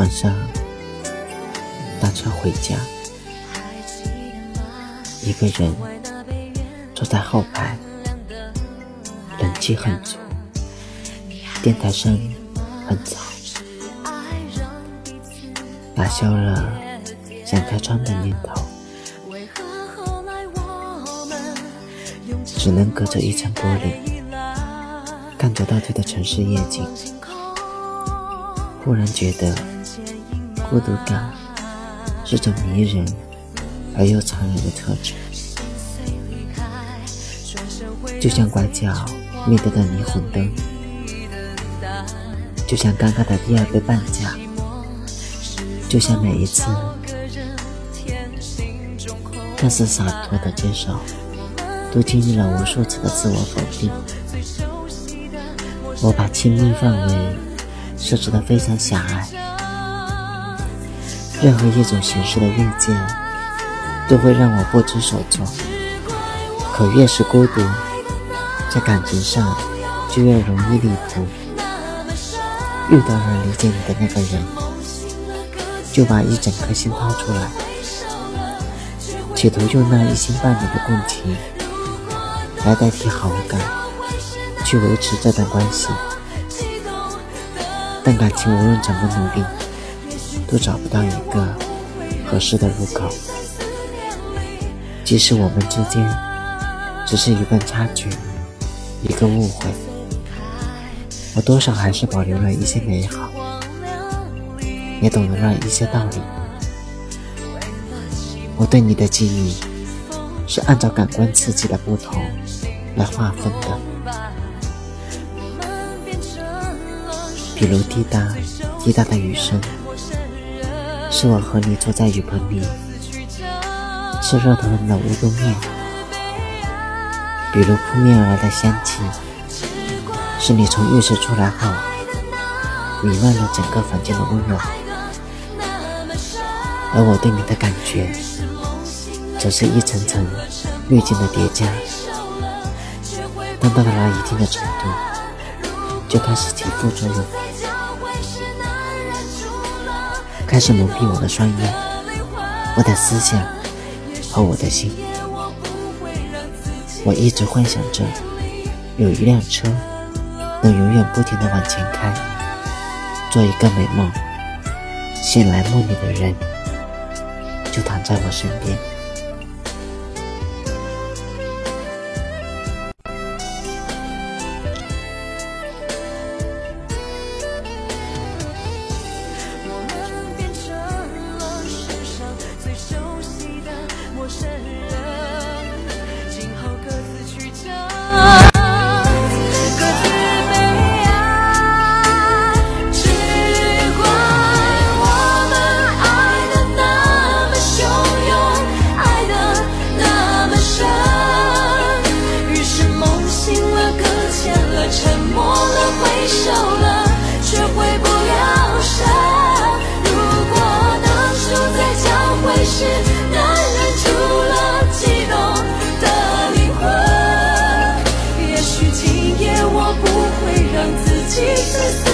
晚上打车回家，一个人坐在后排，冷气很足，电台声很吵，打消了想开窗的念头，只能隔着一层玻璃看着倒退的城市夜景，忽然觉得。孤独感是种迷人而又残忍的特质，就像拐角灭掉的霓虹灯，就像尴尬的第二杯半价，就像每一次看似洒脱的接受，都经历了无数次的自我否定。我把亲密范围设置的非常狭隘。任何一种形式的遇见，都会让我不知所措。可越是孤独，在感情上就越容易离谱。遇到了理解你的那个人，就把一整颗心掏出来，企图用那一星半点的共情来代替好感，去维持这段关系。但感情无论怎么努力。都找不到一个合适的入口。即使我们之间只是一段差距，一个误会，我多少还是保留了一些美好，也懂得了一些道理。我对你的记忆是按照感官刺激的不同来划分的，比如滴答滴答的雨声。是我和你坐在雨棚里吃热腾腾的乌冬面，比如扑面而来的香气，是你从浴室出来后弥漫了整个房间的温暖，而我对你的感觉，则是一层层滤镜的叠加，当到达了一定的程度，就开始起副作用。开始蒙蔽我的双眼，我的思想和我的心。我一直幻想着有一辆车能永远不停地往前开，做一个美梦。醒来梦里的人就躺在我身边。自